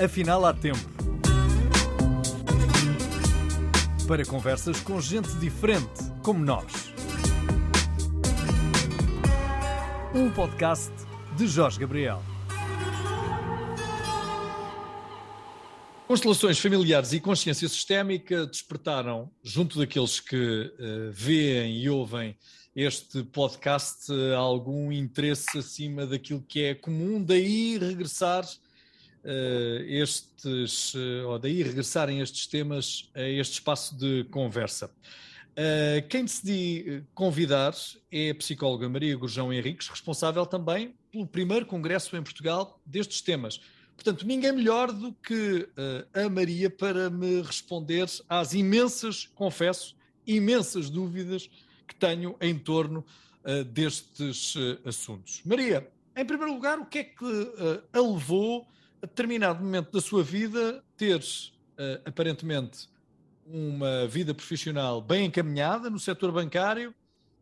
Afinal, há tempo. Para conversas com gente diferente, como nós. Um podcast de Jorge Gabriel. Constelações familiares e consciência sistémica despertaram, junto daqueles que uh, veem e ouvem este podcast, uh, algum interesse acima daquilo que é comum, daí regressar estes, ou daí regressarem estes temas a este espaço de conversa. quem decidi convidar é a psicóloga Maria Gurjão Henriques, responsável também pelo primeiro congresso em Portugal destes temas Portanto, ninguém melhor do que a Maria para me responder às imensas, confesso, imensas dúvidas que tenho em torno destes assuntos. Maria, em primeiro lugar, o que é que a levou a determinado momento da sua vida ter aparentemente uma vida profissional bem encaminhada no setor bancário,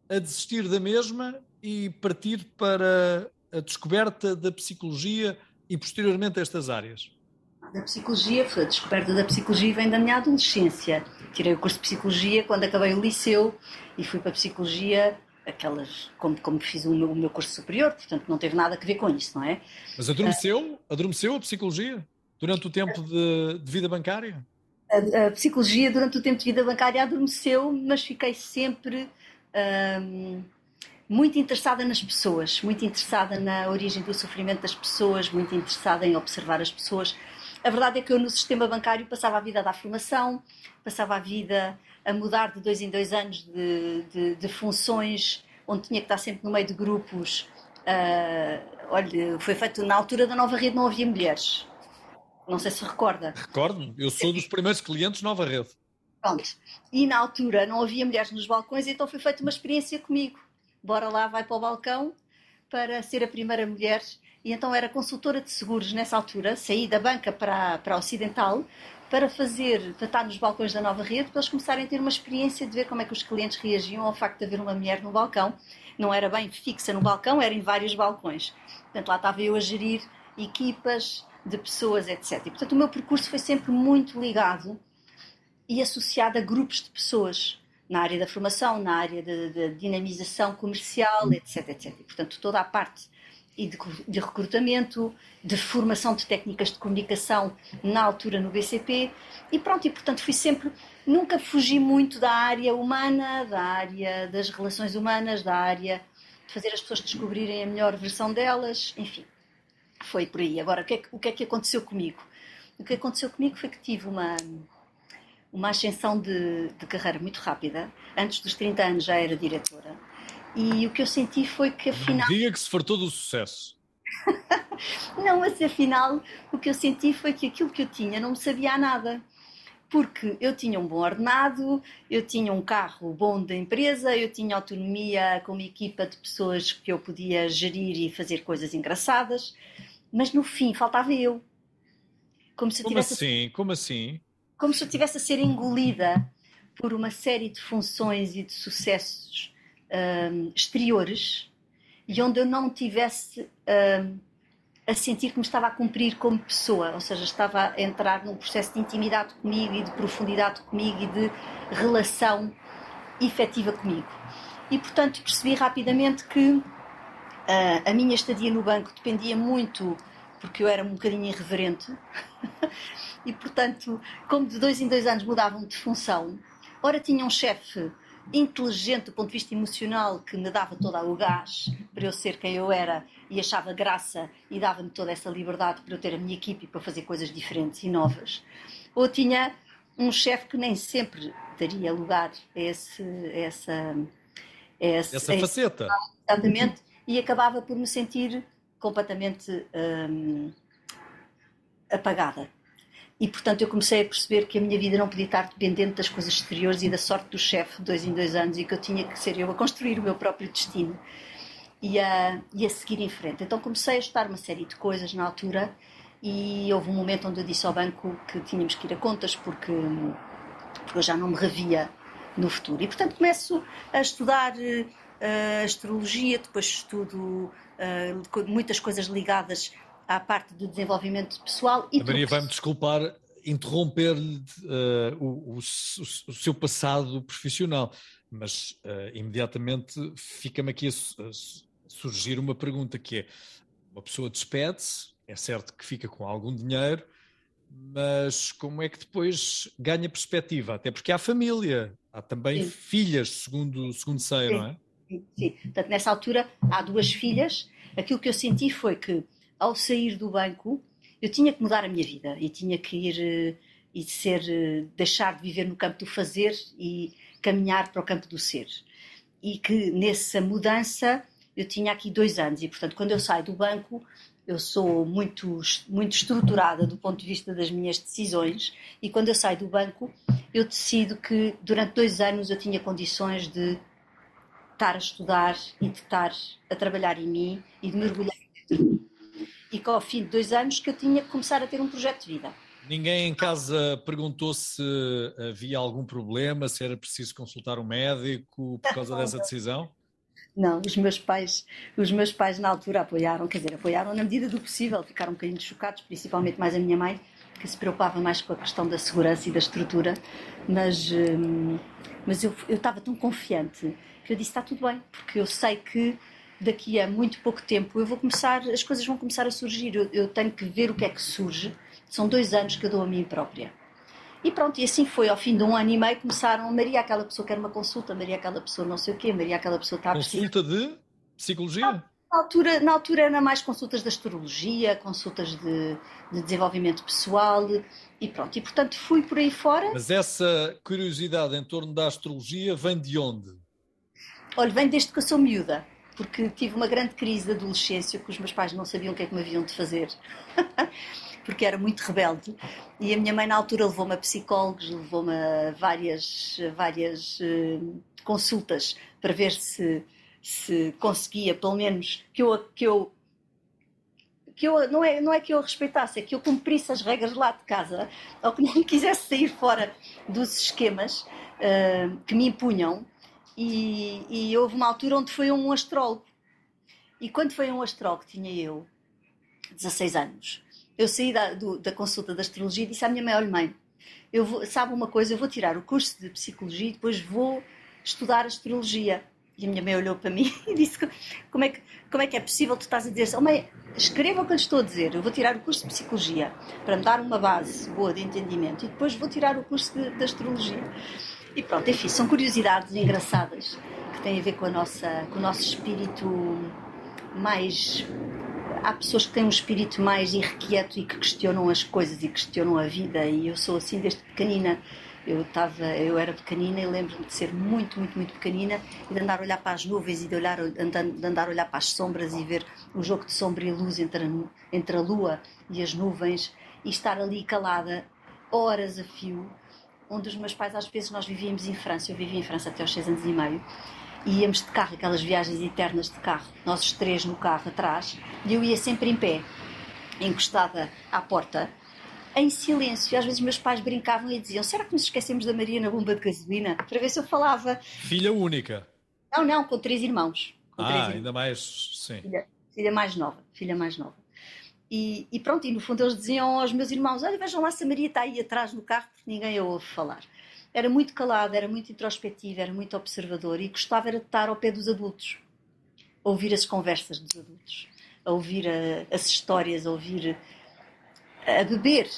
a desistir da mesma e partir para a descoberta da psicologia e posteriormente estas áreas? Da psicologia, a descoberta da psicologia vem da minha adolescência. Tirei o curso de psicologia quando acabei o liceu e fui para a psicologia, aquelas, como, como fiz o meu, o meu curso superior, portanto não teve nada a ver com isso, não é? Mas adormeceu, adormeceu a psicologia durante o tempo de, de vida bancária? A, a, psicologia durante o tempo de vida bancária adormeceu, mas fiquei sempre. Hum, muito interessada nas pessoas, muito interessada na origem do sofrimento das pessoas, muito interessada em observar as pessoas. A verdade é que eu no sistema bancário passava a vida a dar formação, passava a vida a mudar de dois em dois anos de, de, de funções, onde tinha que estar sempre no meio de grupos. Uh, olha, foi feito na altura da nova rede, não havia mulheres. Não sei se recorda. Recordo, eu sou dos primeiros clientes Nova Rede. Pronto. E na altura não havia mulheres nos balcões, então foi feita uma experiência comigo bora lá, vai para o balcão para ser a primeira mulher. E então era consultora de seguros nessa altura, saí da banca para, para a Ocidental para fazer, para estar nos balcões da nova rede, para eles começarem a ter uma experiência de ver como é que os clientes reagiam ao facto de haver uma mulher no balcão. Não era bem fixa no balcão, era em vários balcões. Portanto, lá estava eu a gerir equipas de pessoas, etc. E, portanto, o meu percurso foi sempre muito ligado e associado a grupos de pessoas na área da formação, na área da dinamização comercial, etc, etc. E, portanto, toda a parte e de, de, recrutamento, de formação de técnicas de comunicação na altura no BCP e pronto, e portanto fui sempre, nunca fugi muito da área humana, da área das relações humanas, da área de fazer as pessoas descobrirem a melhor versão delas, enfim, foi por aí. Agora, o que é o que, é que aconteceu comigo? O que aconteceu comigo foi que tive uma, uma ascensão de, de carreira muito rápida. Antes dos 30 anos já era diretora. E o que eu senti foi que afinal. Diga que se fartou do sucesso. não, mas afinal o que eu senti foi que aquilo que eu tinha não me sabia a nada. Porque eu tinha um bom ordenado, eu tinha um carro bom da empresa, eu tinha autonomia com uma equipa de pessoas que eu podia gerir e fazer coisas engraçadas, mas no fim faltava eu. Como se eu Como assim? Como assim? como se eu estivesse a ser engolida por uma série de funções e de sucessos um, exteriores e onde eu não tivesse um, a sentir que me estava a cumprir como pessoa, ou seja, estava a entrar num processo de intimidade comigo e de profundidade comigo e de relação efetiva comigo. E portanto percebi rapidamente que uh, a minha estadia no banco dependia muito, porque eu era um bocadinho irreverente, e, portanto, como de dois em dois anos mudavam de função, ora tinha um chefe inteligente do ponto de vista emocional que me dava todo o gás para eu ser quem eu era e achava graça e dava-me toda essa liberdade para eu ter a minha equipe para fazer coisas diferentes e novas. Ou tinha um chefe que nem sempre daria lugar a, esse, a essa, a essa, essa faceta. Esse, exatamente, e acabava por me sentir completamente hum, apagada. E, portanto, eu comecei a perceber que a minha vida não podia estar dependente das coisas exteriores e da sorte do chefe dois em dois anos e que eu tinha que ser eu a construir o meu próprio destino e a, e a seguir em frente. Então comecei a estudar uma série de coisas na altura e houve um momento onde eu disse ao banco que tínhamos que ir a contas porque, porque eu já não me revia no futuro. E, portanto, começo a estudar uh, astrologia, depois estudo uh, muitas coisas ligadas à parte do desenvolvimento pessoal e A Maria vai-me desculpar interromper-lhe uh, o, o, o, seu passado profissional, mas uh, imediatamente fica-me aqui a, a, surgir uma pergunta que é, uma pessoa despede-se, é certo que fica com algum dinheiro, mas como é que depois ganha perspectiva? Até porque há família, há também Sim. filhas, segundo, segundo sei, Sim. não é? Sim, portanto, nessa altura há duas filhas. Aquilo que eu senti foi que, ao sair do banco, eu tinha que mudar a minha vida e tinha que ir eh, e ser, eh, deixar de viver no campo do fazer e caminhar para o campo do ser. E que nessa mudança eu tinha aqui dois anos e, portanto, quando eu saio do banco, eu sou muito, muito estruturada do ponto de vista das minhas decisões e quando eu saio do banco, eu decido que durante dois anos eu tinha condições de estar a estudar e de estar a trabalhar em mim e de mergulhar. E que ao fim de dois anos que eu tinha que começar a ter um projeto de vida. Ninguém em casa perguntou se havia algum problema, se era preciso consultar um médico por causa dessa decisão? Não, os meus pais, os meus pais na altura apoiaram, quer dizer, apoiaram na medida do possível, ficaram um bocadinho chocados, principalmente mais a minha mãe, que se preocupava mais com a questão da segurança e da estrutura, mas, hum, mas eu, eu estava tão confiante que eu disse está tudo bem, porque eu sei que daqui a muito pouco tempo eu vou começar, as coisas vão começar a surgir, eu, eu tenho que ver o que é que surge. São dois anos que eu dou a mim própria. E pronto, e assim foi. Ao fim de um ano e meio começaram, Maria, aquela pessoa quer uma consulta, Maria, aquela pessoa não sei o quê, Maria, aquela pessoa está a Consulta de psicologia? Na, altura, na altura era mais consultas de astrologia, consultas de, de desenvolvimento pessoal e pronto. E portanto fui por aí fora. Mas essa curiosidade em torno da astrologia vem de onde? Olha, vem desde que eu sou miúda porque tive uma grande crise de adolescência que os meus pais não sabiam o que é que me haviam de fazer. porque era muito rebelde. E a minha mãe, na altura, levou-me a psicólogos, levou-me a várias, várias uh, consultas para ver se, se conseguia, pelo menos, que eu, que eu que eu, não, é, não é que eu respeitasse, é que eu cumprisse as regras lá de casa, ou que não quisesse sair fora dos esquemas uh, que me impunham. E, e, houve uma altura onde foi um astrólogo. E quando foi um astrólogo, tinha eu 16 anos, eu saí da, do, da consulta da astrologia e disse à minha mãe: Olha, mãe, eu vou, sabe uma coisa, eu vou tirar o curso de psicologia e depois vou estudar astrologia. E a minha mãe olhou para mim e disse: Como é que, como é, que é possível tu estás a dizer assim? Oh, mãe, escreva o que eu lhe estou a dizer. Eu vou tirar o curso de psicologia para me dar uma base boa de entendimento e depois vou tirar o curso de, de astrologia. E pronto, enfim, são curiosidades engraçadas que têm a ver com, a nossa, com o nosso espírito mais há pessoas que têm um espírito mais irrequieto e que questionam as coisas e questionam a vida e eu sou assim desde pequenina. Eu estava eu era pequenina e lembro-me de ser muito muito muito pequenina e de andar a olhar para as nuvens e de olhar de andar a olhar para as sombras e ver o jogo de sombra e luz entre a, entre a lua e as nuvens e estar ali calada horas a fio onde os meus pais às vezes nós vivíamos em França eu vivi em França até aos seis anos e meio e íamos de carro, aquelas viagens eternas de carro, nós os três no carro atrás, e eu ia sempre em pé, encostada à porta, em silêncio. E às vezes meus pais brincavam e diziam: Será que nos esquecemos da Maria na bomba de gasolina? Para ver se eu falava. Filha única? Não, não, com três irmãos. Com ah, três irmãos. ainda mais. Sim. Filha, filha mais nova. Filha mais nova. E, e, pronto, e no fundo eles diziam aos meus irmãos: Olha, vejam lá se a Maria está aí atrás no carro, porque ninguém a ouve falar era muito calada, era muito introspectiva, era muito observadora e gostava era de estar ao pé dos adultos, a ouvir as conversas dos adultos, a ouvir a, as histórias, a ouvir, a beber.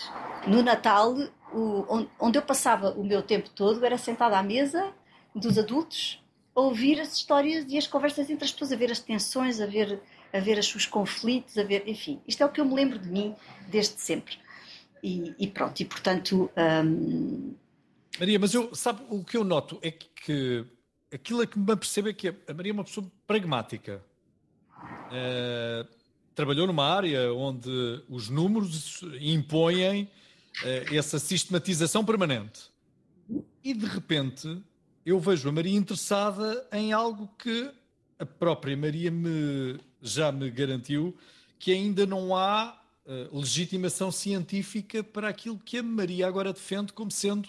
No Natal, o, onde eu passava o meu tempo todo era sentada à mesa dos adultos, a ouvir as histórias e as conversas entre as pessoas, a ver as tensões, a ver, a ver os seus conflitos, a ver, enfim. Isto é o que eu me lembro de mim desde sempre. E, e pronto, e portanto. Hum, Maria, mas eu, sabe, o que eu noto é que aquilo que me apercebo é que a Maria é uma pessoa pragmática. Uh, trabalhou numa área onde os números impõem uh, essa sistematização permanente. E de repente eu vejo a Maria interessada em algo que a própria Maria me, já me garantiu que ainda não há uh, legitimação científica para aquilo que a Maria agora defende como sendo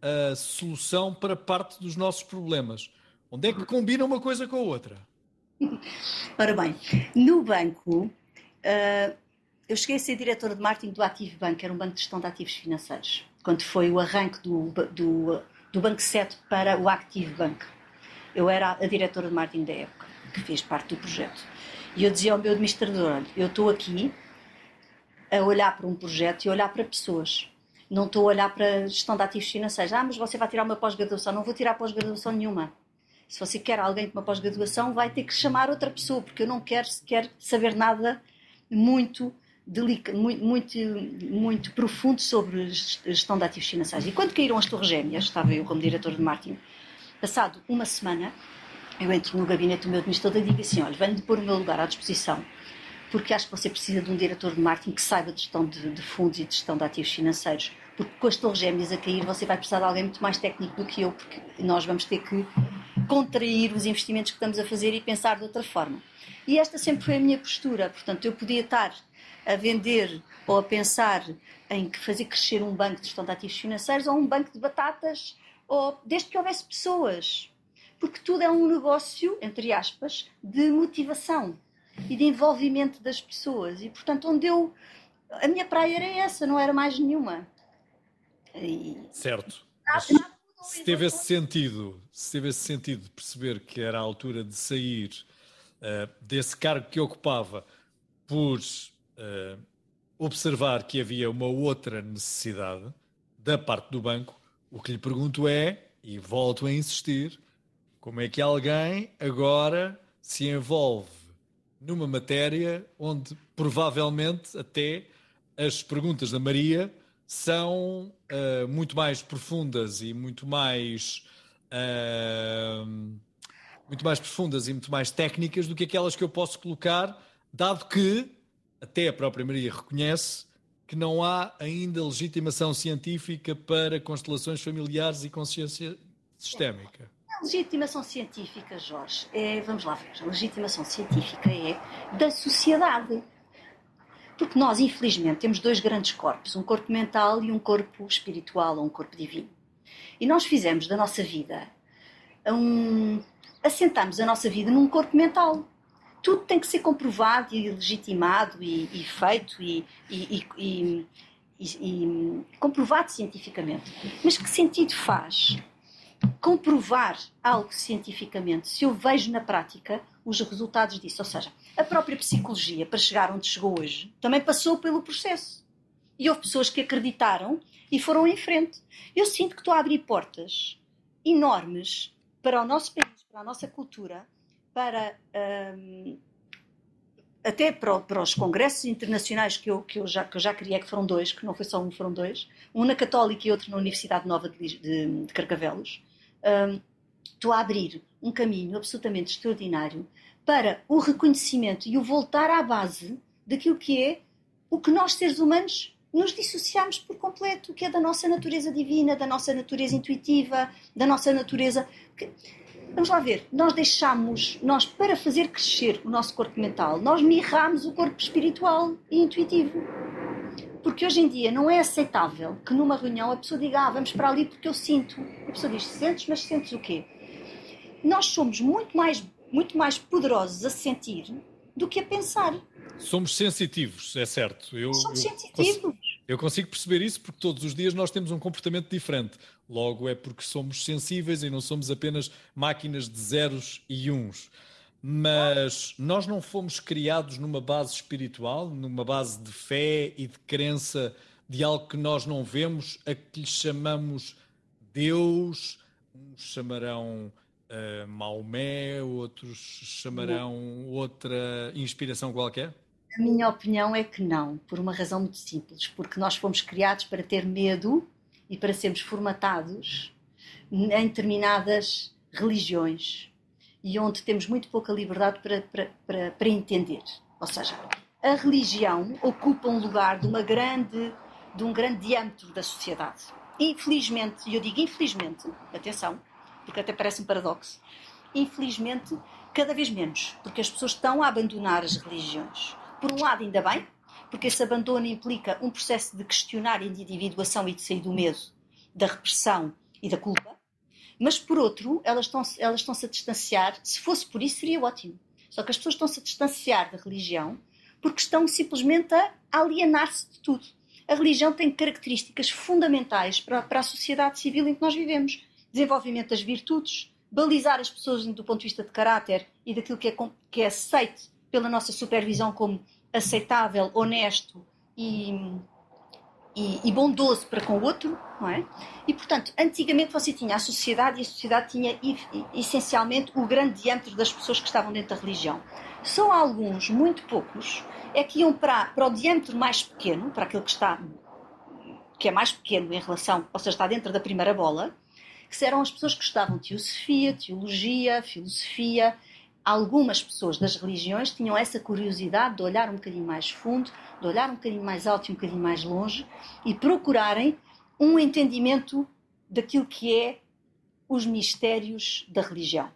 a solução para parte dos nossos problemas. Onde é que combina uma coisa com a outra? Ora bem, no banco, uh, eu cheguei a ser diretora de marketing do Active Bank, era um banco de gestão de ativos financeiros, quando foi o arranque do, do, do Banco 7 para o Active Bank. Eu era a diretora de marketing da época, que fez parte do projeto. E eu dizia ao meu administrador: olha, eu estou aqui a olhar para um projeto e a olhar para pessoas. Não estou a olhar para gestão de ativos financeiros. Ah, mas você vai tirar uma pós-graduação. Não vou tirar pós-graduação nenhuma. Se você quer alguém com uma pós-graduação, vai ter que chamar outra pessoa, porque eu não quero sequer saber nada muito, delica, muito, muito, muito profundo sobre gestão de ativos financeiros. E quando caíram as Torres Gêmeas, estava eu como diretor de marketing, passado uma semana, eu entro no gabinete do meu administrador e digo assim: olha, venho-lhe pôr o meu lugar à disposição, porque acho que você precisa de um diretor de marketing que saiba de gestão de, de fundos e de gestão de ativos financeiros. Porque com as torres gêmeas a cair, você vai precisar de alguém muito mais técnico do que eu, porque nós vamos ter que contrair os investimentos que estamos a fazer e pensar de outra forma. E esta sempre foi a minha postura. Portanto, eu podia estar a vender ou a pensar em fazer crescer um banco de gestão de ativos financeiros ou um banco de batatas, ou desde que houvesse pessoas porque tudo é um negócio, entre aspas, de motivação e de envolvimento das pessoas. E, portanto, onde eu. A minha praia era essa, não era mais nenhuma. E... Certo. se teve esse sentido, se teve esse sentido de perceber que era a altura de sair uh, desse cargo que ocupava por uh, observar que havia uma outra necessidade da parte do banco, o que lhe pergunto é, e volto a insistir, como é que alguém agora se envolve numa matéria onde provavelmente até as perguntas da Maria são uh, muito mais profundas e muito mais uh, muito mais profundas e muito mais técnicas do que aquelas que eu posso colocar, dado que até a própria Maria reconhece que não há ainda legitimação científica para constelações familiares e consciência sistémica. A legitimação científica, Jorge, é, vamos lá ver, a legitimação científica é da sociedade. Porque nós, infelizmente, temos dois grandes corpos, um corpo mental e um corpo espiritual, ou um corpo divino. E nós fizemos da nossa vida um. assentamos a nossa vida num corpo mental. Tudo tem que ser comprovado e legitimado e, e feito e, e, e, comprovado cientificamente. Mas que sentido faz comprovar algo cientificamente se eu vejo na prática os resultados disso. Ou seja, a própria psicologia, para chegar onde chegou hoje, também passou pelo processo. E houve pessoas que acreditaram e foram em frente. Eu sinto que estou a abrir portas enormes para o nosso país, para a nossa cultura, para. Um, até para, para, os congressos internacionais que eu, que, eu já, que eu já criei, que foram dois, que não foi só um, foram dois, um na Católica e outro na Universidade Nova de, de, de Carcavelos, um, estou a abrir um caminho absolutamente extraordinário para o reconhecimento e o voltar à base daquilo que é o que nós, seres humanos, nos dissociamos por completo, que é da nossa natureza divina, da nossa natureza intuitiva, da nossa natureza. Que... Vamos lá ver, nós deixamos, nós para fazer crescer o nosso corpo mental, nós mirramos o corpo espiritual e intuitivo. Porque hoje em dia não é aceitável que numa reunião a pessoa diga, ah, vamos para ali porque eu sinto. A pessoa diz, sentes, mas sentes o quê? Nós somos muito mais, muito mais poderosos a sentir do que a pensar. Somos sensitivos, é certo. Eu, somos eu sensitivos. Eu consigo perceber isso porque todos os dias nós temos um comportamento diferente. Logo é porque somos sensíveis e não somos apenas máquinas de zeros e uns. Mas nós não fomos criados numa base espiritual, numa base de fé e de crença de algo que nós não vemos, a que lhe chamamos Deus, uns chamarão uh, Maomé, outros chamarão outra inspiração qualquer? A minha opinião é que não, por uma razão muito simples, porque nós fomos criados para ter medo e para sermos formatados em determinadas religiões, e onde temos muito pouca liberdade para, para, para, para entender. Ou seja, a religião ocupa um lugar de, uma grande, de um grande diâmetro da sociedade. Infelizmente, e eu digo infelizmente, atenção, porque até parece um paradoxo, infelizmente, cada vez menos, porque as pessoas estão a abandonar as religiões. Por um lado, ainda bem, porque esse abandono implica um processo de questionar e de individuação e de sair do medo, da repressão e da culpa. Mas, por outro, elas estão, elas estão-se a distanciar. Se fosse por isso, seria ótimo. Só que as pessoas estão-se a distanciar da religião porque estão simplesmente a alienar-se de tudo. A religião tem características fundamentais para, para a sociedade civil em que nós vivemos: desenvolvimento das virtudes, balizar as pessoas do ponto de vista de caráter e daquilo que é, que é aceito pela nossa supervisão como aceitável, honesto e, e, e, bondoso para com o outro, não é? E, portanto, antigamente você tinha a sociedade e a sociedade tinha essencialmente o grande diâmetro das pessoas que estavam dentro da religião. Só alguns, muito poucos, é que iam para, para o diâmetro mais pequeno, para aquele que está que é mais pequeno em relação, ou seja, está dentro da primeira bola, que eram as pessoas que estudavam teosofia, teologia, filosofia. Algumas pessoas das religiões tinham essa curiosidade de olhar um bocadinho mais fundo, de olhar um bocadinho mais alto e um bocadinho mais longe e procurarem um entendimento daquilo que é os mistérios da religião.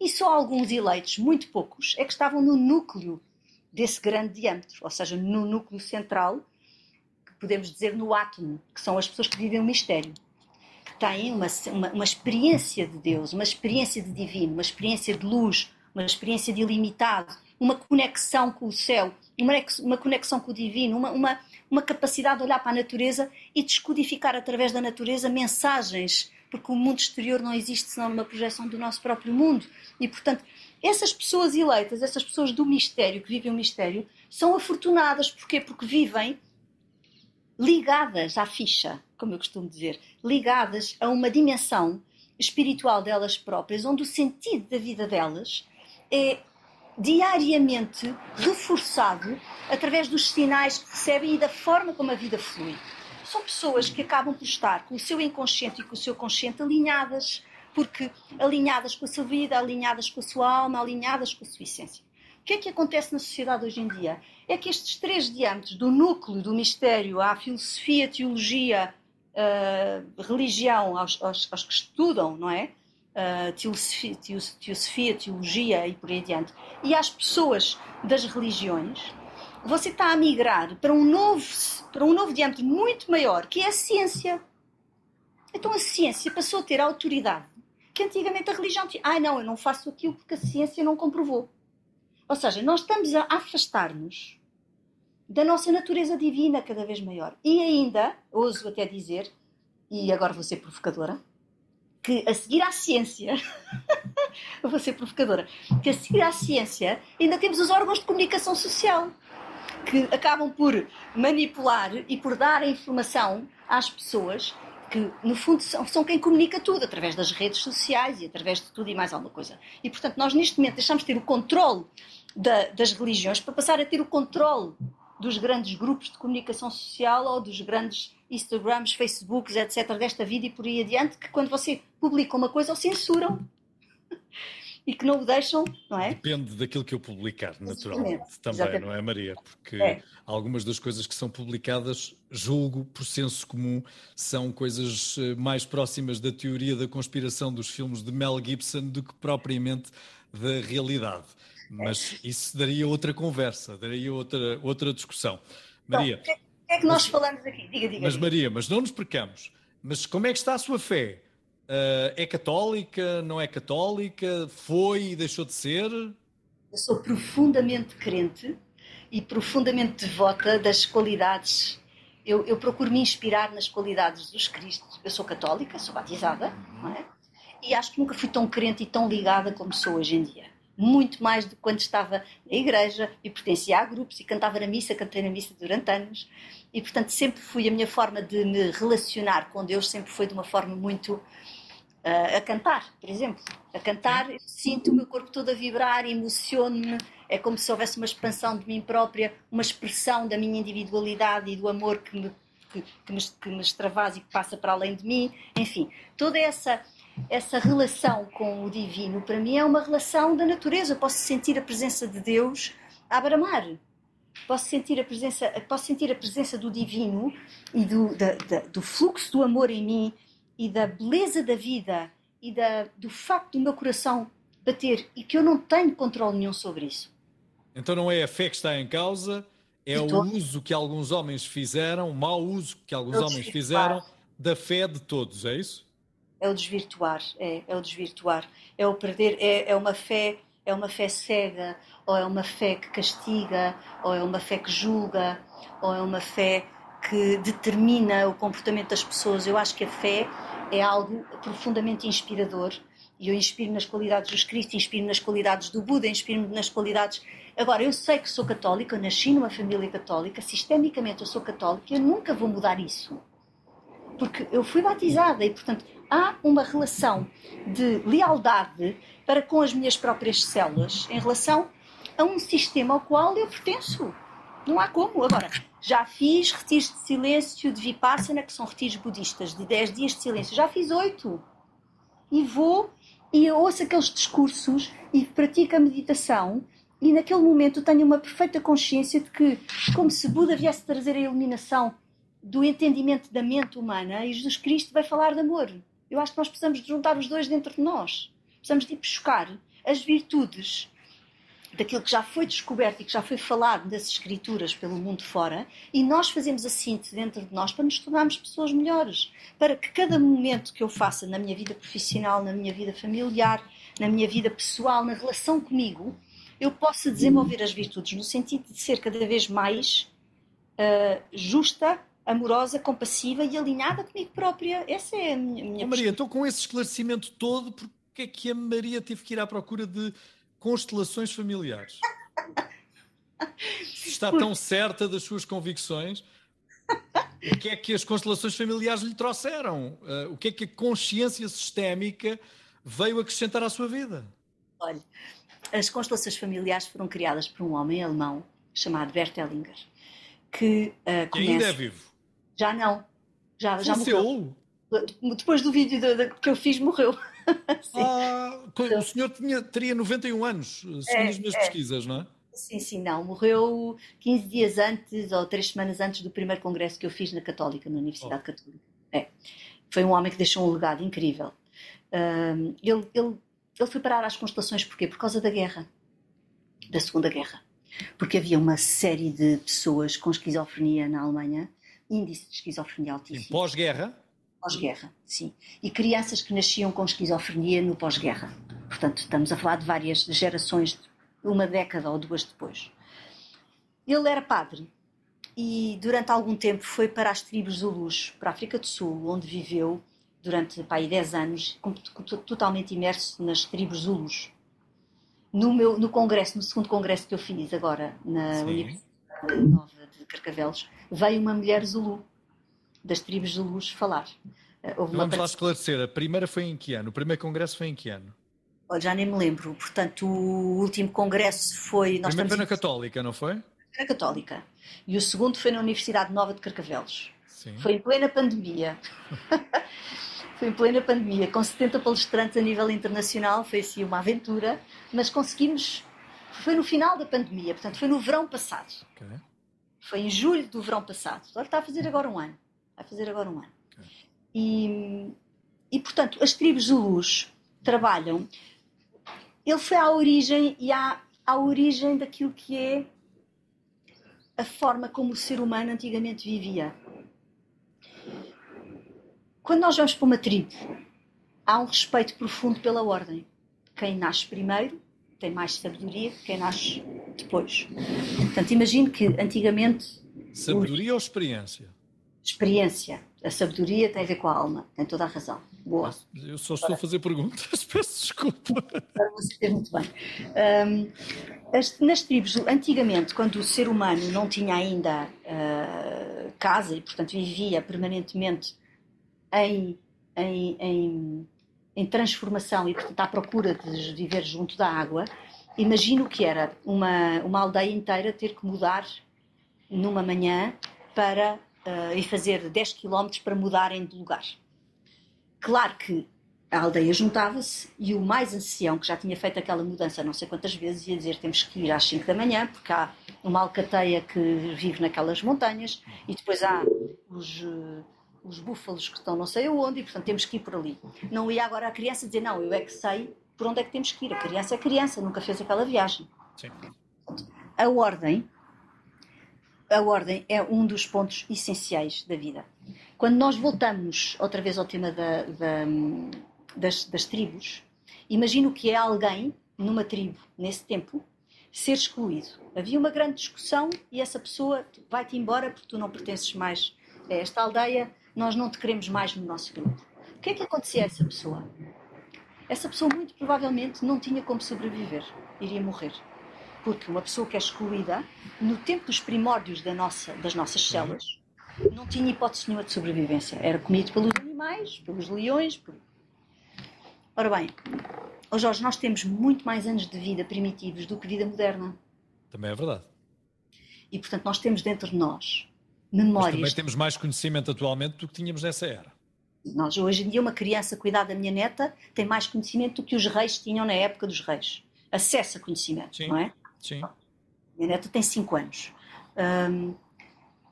E só alguns eleitos, muito poucos, é que estavam no núcleo desse grande diâmetro, ou seja, no núcleo central, que podemos dizer no átomo, que são as pessoas que vivem o mistério têm uma, uma, uma, experiência de Deus, uma experiência de divino, uma experiência de luz, uma experiência de ilimitado, uma conexão com o céu, uma, uma conexão com o divino, uma, uma, uma capacidade de olhar para a natureza e descodificar através da natureza mensagens, porque o mundo exterior não existe senão numa projeção do nosso próprio mundo. E, portanto, essas pessoas eleitas, essas pessoas do mistério, que vivem o mistério, são afortunadas. Porquê? Porque vivem ligadas à ficha, como eu costumo dizer, ligadas a uma dimensão espiritual delas próprias, onde o sentido da vida delas é diariamente reforçado através dos sinais que recebem e da forma como a vida flui. São pessoas que acabam por estar com o seu inconsciente e com o seu consciente alinhadas, porque alinhadas com a sua vida, alinhadas com a sua alma, alinhadas com a sua essência que é que acontece na sociedade hoje em dia? É que estes três diâmetros, do núcleo do mistério à filosofia, teologia, uh, religião, aos, aos, aos, que estudam, não é? Uh, teosofia, teologia e por aí adiante, e às pessoas das religiões, você está a migrar para um novo, para um novo diâmetro muito maior, que é a ciência. Então a ciência passou a ter a autoridade que antigamente a religião tinha. Ai, não, eu não faço aquilo porque a ciência não comprovou. Ou seja, nós estamos a afastar-nos da nossa natureza divina cada vez maior. E ainda, ouso até dizer, e agora vou ser provocadora, que a seguir à ciência, vou ser provocadora, que a seguir à ciência ainda temos os órgãos de comunicação social que acabam por manipular e por dar a informação às pessoas que, no fundo, são, são, quem comunica tudo, através das redes sociais e através de tudo e mais alguma coisa. E, portanto, nós neste momento deixamos de ter o controle da, das religiões para passar a ter o controle dos grandes grupos de comunicação social ou dos grandes Instagrams, Facebooks, etc., desta vida e por aí adiante, que quando você publica uma coisa, o censuram e que não o deixam, não é? Depende daquilo que eu publicar, naturalmente, também, Exatamente. não é, Maria? Porque é. algumas das coisas que são publicadas, julgo, por senso comum, são coisas eh, mais próximas da teoria da conspiração dos filmes de Mel Gibson do que propriamente da realidade. Mas isso daria outra conversa, daria outra, outra discussão. Maria. O que, que, é que nós mas, falamos aqui? Diga, diga. Mas, diga. Maria, mas não nos percamos. Mas como é que está a sua fé? Uh, é católica? Não é católica? Foi e deixou de ser? Eu sou profundamente crente e profundamente devota das qualidades. Eu, eu procuro me inspirar nas qualidades dos Cristos. Eu sou católica, sou batizada, não é? E acho que nunca fui tão crente e tão ligada como sou hoje em dia muito mais do que quando estava na igreja e pertencia a grupos e cantava na missa, cantei na missa durante anos e portanto sempre fui a minha forma de me relacionar com Deus sempre foi de uma forma muito uh, a cantar, por exemplo, a cantar sinto o meu corpo todo a vibrar, emociono-me, é como se houvesse uma expansão de mim própria, uma expressão da minha individualidade e do amor que me que, que, me, que me extravasa e que passa para além de mim, enfim, toda essa essa relação com o divino, para mim, é uma relação da natureza. Eu posso sentir a presença de Deus a bramar. Posso sentir a presença, posso sentir a presença do divino e do, da, da, do fluxo do amor em mim e da beleza da vida e da, do facto do meu coração bater e que eu não tenho controle nenhum sobre isso. Então não é a fé que está em causa, é o uso que alguns homens fizeram, o mau uso que alguns homens fizeram da fé de todos, é isso? é o desvirtuar, é, é o desvirtuar, é o perder, é, é uma fé, é uma fé cega, ou é uma fé que castiga, ou é uma fé que julga, ou é uma fé que determina o comportamento das pessoas. Eu acho que a fé é algo profundamente inspirador e eu inspiro nas qualidades dos Cristo, inspiro nas qualidades do Buda, inspiro nas qualidades. Agora, eu sei que sou católica, eu nasci numa família católica, sistemicamente eu sou católica, eu nunca vou mudar isso. Porque eu fui batizada e, portanto, há uma relação de lealdade para com as minhas próprias células em relação a um sistema ao qual eu pertenço. Não há como. Agora, já fiz retiros de silêncio de Vipassana, que são retiros budistas, de 10 dias de silêncio. Já fiz oito. E vou e ouço aqueles discursos e pratico a meditação e naquele momento tenho uma perfeita consciência de que, como se Buda viesse trazer a iluminação do entendimento da mente humana e Jesus Cristo vai falar de amor. Eu acho que nós precisamos de juntar os dois dentro de nós. Precisamos de buscar as virtudes daquilo que já foi descoberto e que já foi falado das escrituras pelo mundo fora, e nós fazemos a síntese dentro de nós para nos tornarmos pessoas melhores, para que cada momento que eu faça na minha vida profissional, na minha vida familiar, na minha vida pessoal, na relação comigo, eu possa desenvolver as virtudes no sentido de ser cada vez mais uh, justa, amorosa, compassiva e alinhada comigo própria. Essa é a minha, minha oh, Maria, então com esse esclarecimento todo, porque é que a Maria teve que ir à procura de constelações familiares. Está tão certa das suas convicções. O que é que as constelações familiares lhe trouxeram? Uh, o que é que a consciência sistémica veio acrescentar à sua vida? Olha, as constelações familiares foram criadas por um homem alemão chamado Bert Hellinger, que uh, começa... ainda é vivo? Já não. Já, já morreu. Depois do vídeo de, de, que eu fiz, morreu. ah, o senhor tinha, teria 91 anos, segundo é, as minhas é. pesquisas, não é? Sim, sim, não. Morreu 15 dias antes ou 3 semanas antes do primeiro congresso que eu fiz na Católica, na Universidade oh. Católica. É. Foi um homem que deixou um legado incrível. Um, ele, ele, ele foi parar às constelações porquê? Por causa da guerra, da Segunda Guerra. Porque havia uma série de pessoas com esquizofrenia na Alemanha, índice de esquizofrenia altíssimo. Em pós-guerra? Pós-guerra, sim. E crianças que nasciam com esquizofrenia no pós-guerra. Portanto, estamos a falar de várias gerações, uma década ou duas depois. Ele era padre e durante algum tempo foi para as tribos Zulus, para a África do Sul, onde viveu durante pá, 10 anos, totalmente imerso nas tribos Zulus. No, meu, no congresso, no segundo congresso que eu fiz agora na Sim. Universidade Nova Carcavelos, veio uma mulher Zulu das tribos luz falar. Eh, houve Vamos lá esclarecer, a primeira foi em que ano? O primeiro congresso foi em que ano? já nem me lembro, portanto o último congresso foi... Nós primeiro foi na Católica, não foi? Na Católica. E o segundo foi na Universidade Nova de Carcavelos. Sim. Foi em plena pandemia. foi em plena pandemia, com 70 palestrantes a nível internacional, foi assim uma aventura, mas conseguimos... Foi no final da pandemia, portanto foi no verão passado. Okay. Foi em julho do verão passado. Agora está a fazer agora um ano. Vai fazer agora um ano. E, e, portanto, as tribos Zulus trabalham. Ele foi à origem e à, à origem daquilo que é a forma como o ser humano antigamente vivia. Quando nós vamos para uma tribo, há um respeito profundo pela ordem. Quem nasce primeiro tem mais sabedoria que quem nasce depois. Portanto, imagino que antigamente. Sabedoria ou experiência? experiência. A sabedoria tem a ver com a alma, tem toda a razão. Boa. Eu só estou a fazer perguntas, peço desculpa. Para você ter muito bem. Um, as, nas tribos, antigamente, quando o ser humano não tinha ainda uh, casa e, portanto, vivia permanentemente em, em, em, em, transformação e, portanto, à procura de viver junto da água, imagino que era uma, uma aldeia inteira ter que mudar numa manhã para uh, e fazer 10 km para mudarem de lugar. Claro que a aldeia juntava-se e o mais ancião, que já tinha feito aquela mudança não sei quantas vezes, ia dizer temos que ir às 5 da manhã, porque há uma alcateia que vive naquelas montanhas e depois há os, uh, os búfalos que estão não sei aonde e portanto temos que ir por ali. Não ia agora a criança dizer não, eu é que sei por onde é que temos que ir. A criança é criança, nunca fez aquela viagem. Sim. A ordem a ordem é um dos pontos essenciais da vida. Quando nós voltamos outra vez ao tema da, da, das, das, tribos, imagino que é alguém numa tribo, nesse tempo, ser excluído. Havia uma grande discussão e essa pessoa vai-te embora porque tu não pertences mais a esta aldeia, nós não te queremos mais no nosso grupo. O que é que acontecia a essa pessoa? Essa pessoa muito provavelmente não tinha como sobreviver, iria morrer. Porque uma pessoa que é excluída, no tempo dos primórdios da nossa, das nossas células, não tinha hipótese nenhuma de sobrevivência. Era comido pelos animais, pelos leões. Por... Ora bem, oh Jorge, nós temos muito mais anos de vida primitivos do que vida moderna. Também é verdade. E portanto, nós temos dentro de nós memórias. Mas também temos mais conhecimento atualmente do que tínhamos nessa era. Nós, hoje em dia, uma criança cuidar da minha neta tem mais conhecimento do que os reis tinham na época dos reis. Acesso a conhecimento, Sim. não é? Sim. Minha neta tem 5 anos. Hum,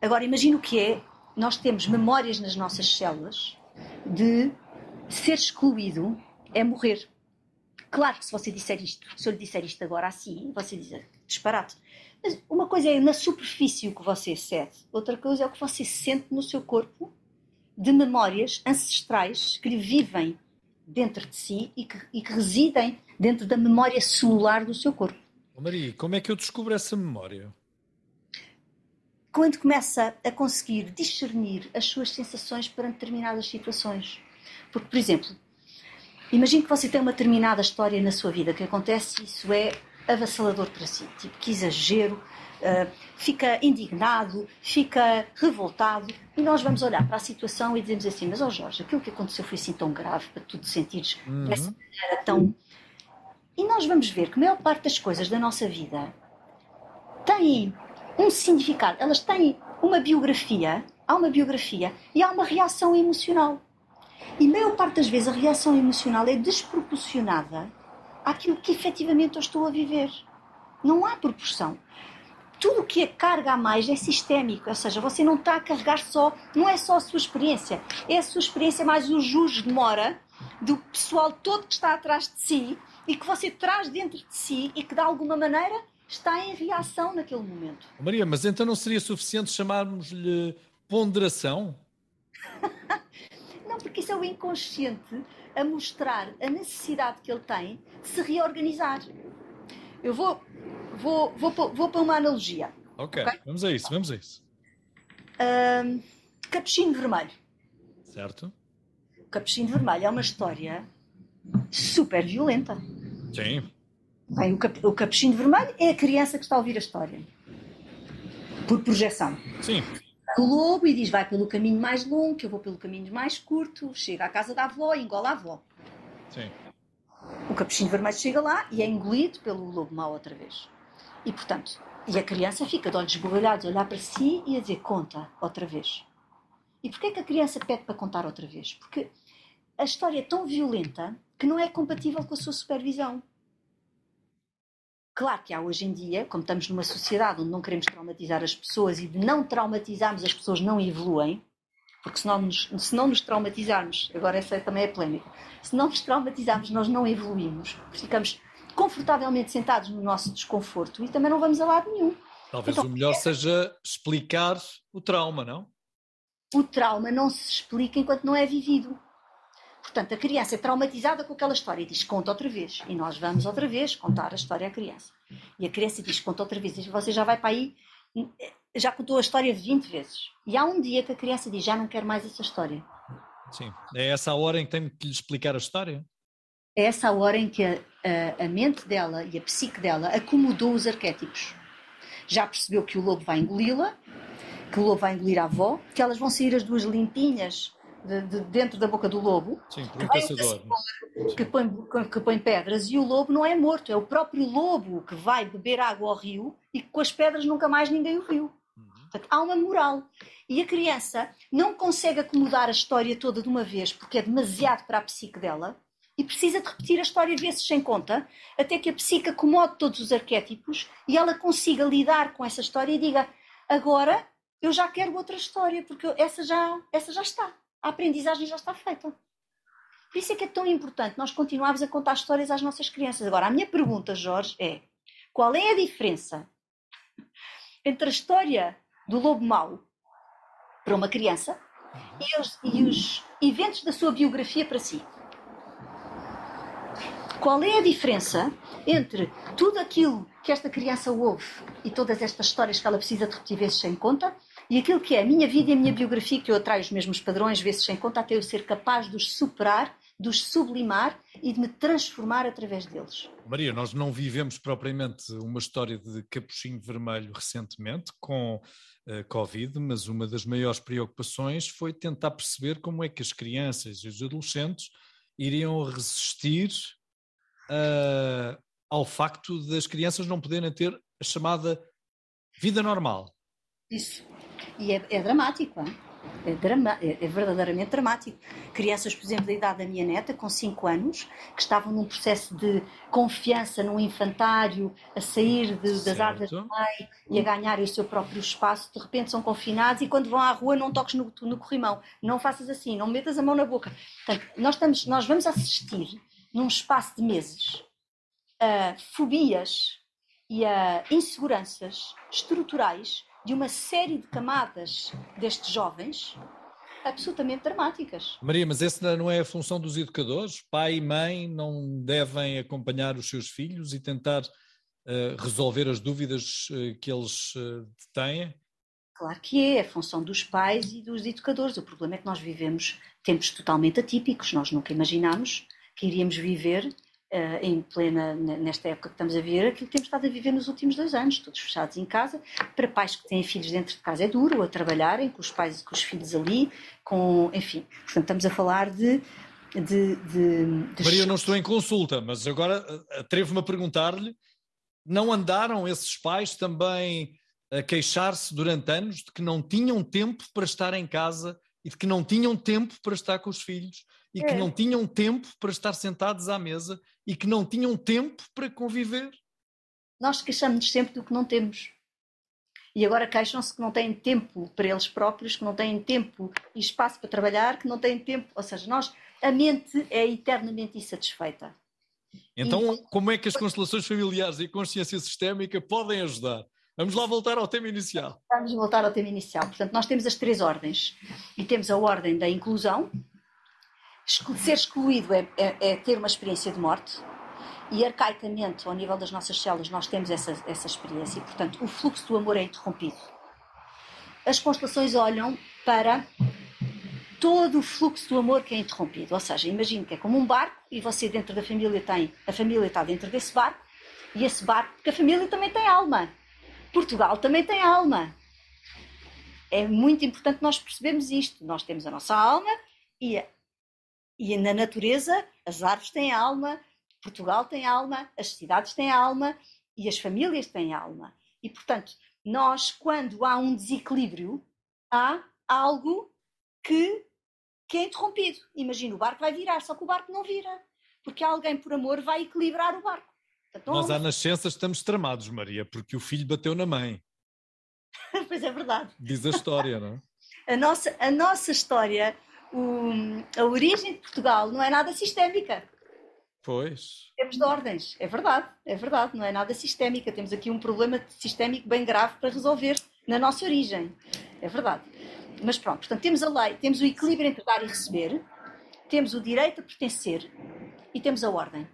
agora, imagina o que é, nós temos memórias nas nossas células de ser excluído é morrer. Claro que se você disser isto, se eu lhe disser isto agora assim, você diz disparate. Mas uma coisa é na superfície o que você cede, outra coisa é o que você sente no seu corpo de memórias ancestrais que lhe vivem dentro de si e que, e que residem dentro da memória celular do seu corpo. Oh, Maria, como é que eu descubro essa memória? Quando começa a conseguir discernir as suas sensações perante determinadas situações. Porque, por exemplo, imagine que você tem uma determinada história na sua vida que acontece e isso é avassalador para si. Tipo, que exagero, uh, fica indignado, fica revoltado e nós vamos olhar para a situação e dizemos assim, mas ó oh Jorge, aquilo que aconteceu foi assim tão grave para tu te sentires Uhum. dessa maneira tão... E nós vamos ver que a maior parte das coisas da nossa vida têm um significado, elas têm uma biografia, há uma biografia e há uma reação emocional. E a maior parte das vezes a reação emocional é desproporcionada àquilo que efetivamente eu estou a viver. Não há proporção. Tudo o que é carga a mais é sistémico, ou seja, você não está a carregar só, não é só a sua experiência, é a sua experiência mais o jus de mora do pessoal todo que está atrás de si e que você traz dentro de si e que de alguma maneira está em reação naquele momento. Oh, Maria, mas então não seria suficiente chamarmos-lhe ponderação? Não, porque isso é o inconsciente a mostrar a necessidade que ele tem de se reorganizar. Eu vou, vou, vou, vou, para uma analogia. Ok, Ok. vamos a isso, vamos a isso. Ahm, Capuchinho Vermelho. Certo? O Capuchinho Vermelho é uma história super violenta. Sim. Bem, o, cap, o Capuchinho Vermelho é a criança que está a ouvir a história. Por projeção. Sim. O lobo e diz: vai pelo caminho mais longo, que eu vou pelo caminho mais curto. Chega à casa da avó e engola a avó. Sim. O capuchinho vermelho chega lá e é engolido pelo lobo mau outra vez. E portanto, e a criança fica de olhos esbugalhados a olhar para si e a dizer: conta outra vez. E porquê é que a criança pede para contar outra vez? Porque a história é tão violenta que não é compatível com a sua supervisão. Claro que há hoje em dia, como estamos numa sociedade onde não queremos traumatizar as pessoas e de não traumatizarmos as pessoas não evoluem, porque se não nos, se não nos traumatizarmos, agora essa também é polémica, se não nos traumatizarmos, nós não evoluímos, ficamos confortavelmente sentados no nosso desconforto e também não vamos a lado nenhum. Talvez Então, o melhor seja explicar o trauma, não? O trauma não se explica enquanto não é vivido. Portanto, a criança é traumatizada com aquela história e diz conta outra vez. E nós vamos outra vez contar a história à criança. E a criança diz conta outra vez. E você já vai para aí, já contou a história 20 vezes. E há um dia que a criança diz já não quero mais essa história. Sim. É essa a hora em que tenho que lhe explicar a história? É essa a hora em que a, a, a mente dela e a psique dela acomodou os arquétipos. Já percebeu que o lobo vai engoli-la, que o lobo vai engolir a avó, que elas vão sair as duas limpinhas de, de dentro da boca do lobo, Sim, um Que vai caçador. que põe, que põe pedras, e o lobo não é morto, é o próprio lobo que vai beber água ao rio e que com as pedras nunca mais ninguém o viu. Uhum. Portanto, há uma moral. E a criança não consegue acomodar a história toda de uma vez porque é demasiado para a psique dela e precisa de repetir a história vezes sem conta até que a psique acomode todos os arquétipos e ela consiga lidar com essa história e diga agora eu já quero outra história porque essa já, essa já está. A aprendizagem já está feita. Por isso é que é tão importante nós continuarmos a contar histórias às nossas crianças. Agora, a minha pergunta, Jorge, é qual é a diferença entre a história do lobo mau para uma criança e os, e os eventos da sua biografia para si? Qual é a diferença entre tudo aquilo que esta criança ouve e todas estas histórias que ela precisa de repetir vezes sem conta e aquilo que é a minha vida e a minha biografia, que eu atraio os mesmos padrões vezes sem conta até eu ser capaz de os superar, de os sublimar e de me transformar através deles. Maria, nós não vivemos propriamente uma história de capuchinho vermelho recentemente com uh, Covid, mas uma das maiores preocupações foi tentar perceber como é que as crianças e os adolescentes iriam resistir uh, ao facto das crianças não poderem ter a chamada vida normal. Isso. E é, é dramático, hein? É, drama, é, é, verdadeiramente dramático. Crianças, por exemplo, da idade da minha neta, com 5 anos, que estavam num processo de confiança num infantário, a sair de, das asas da mãe e a ganhar o seu próprio espaço, de repente são confinados e quando vão à rua não toques no, no corrimão, não faças assim, não metas a mão na boca. Portanto, nós, estamos, nós vamos assistir num espaço de meses a fobias e a inseguranças estruturais de uma série de camadas destes jovens absolutamente dramáticas. Maria, mas essa não é a função dos educadores? Pai e mãe não devem acompanhar os seus filhos e tentar uh, resolver as dúvidas uh, que eles uh, têm? Claro que é, é a função dos pais e dos educadores. O problema é que nós vivemos tempos totalmente atípicos. Nós nunca imaginámos que iríamos viver uh, em plena, nesta época que estamos a viver, aquilo que temos estado a viver nos últimos dois anos, todos fechados em casa. Para pais que têm filhos dentro de casa é duro, a trabalharem com os pais e com os filhos ali, com, enfim. Portanto, estamos a falar de. de, de, de... Maria, eu não estou em consulta, mas agora eh, atrevo-me a perguntar-lhe: não andaram esses pais também a queixar-se durante anos de que não tinham tempo para estar em casa e de que não tinham tempo para estar com os filhos e é. que não tinham tempo para estar sentados à mesa e que não tinham tempo para conviver. Nós queixamos-nos sempre do que não temos. E agora queixam-se que não têm tempo para eles próprios, que não têm tempo e espaço para trabalhar, que não têm tempo. Ou seja, nós, a mente é eternamente insatisfeita. Então, e... como é que as constelações familiares e a consciência sistémica podem ajudar? Vamos lá voltar ao tema inicial. Vamos voltar ao tema inicial. Portanto, nós temos as três ordens. E temos a ordem da inclusão, Ser excluído é, é, é, ter uma experiência de morte e arcaicamente, ao nível das nossas células, nós temos essa, essa experiência e, portanto, o fluxo do amor é interrompido. As constelações olham para todo o fluxo do amor que é interrompido. Ou seja, imagine que é como um barco e você dentro da família tem, a família está dentro desse barco e esse barco, porque a família também tem alma. Portugal também tem alma. É muito importante nós percebermos isto. Nós temos a nossa alma e e na natureza, as árvores têm alma, Portugal tem alma, as cidades têm alma e as famílias têm alma. E, portanto, nós, quando há um desequilíbrio, há algo que, que é interrompido. Imagina, o barco vai virar, só que o barco não vira, porque alguém, por amor, vai equilibrar o barco. Portanto, nós, à nascença, estamos tramados, Maria, porque o filho bateu na mãe. pois é verdade. Diz a história, não é? a, nossa, a nossa história o, a origem de Portugal não é nada sistémica. Pois. Temos de ordens, é verdade, é verdade, não é nada sistémica. Temos aqui um problema sistémico bem grave para resolver na nossa origem. É verdade. Mas pronto, portanto, temos a lei, temos o equilíbrio entre dar e receber, temos o direito a pertencer e temos a ordem.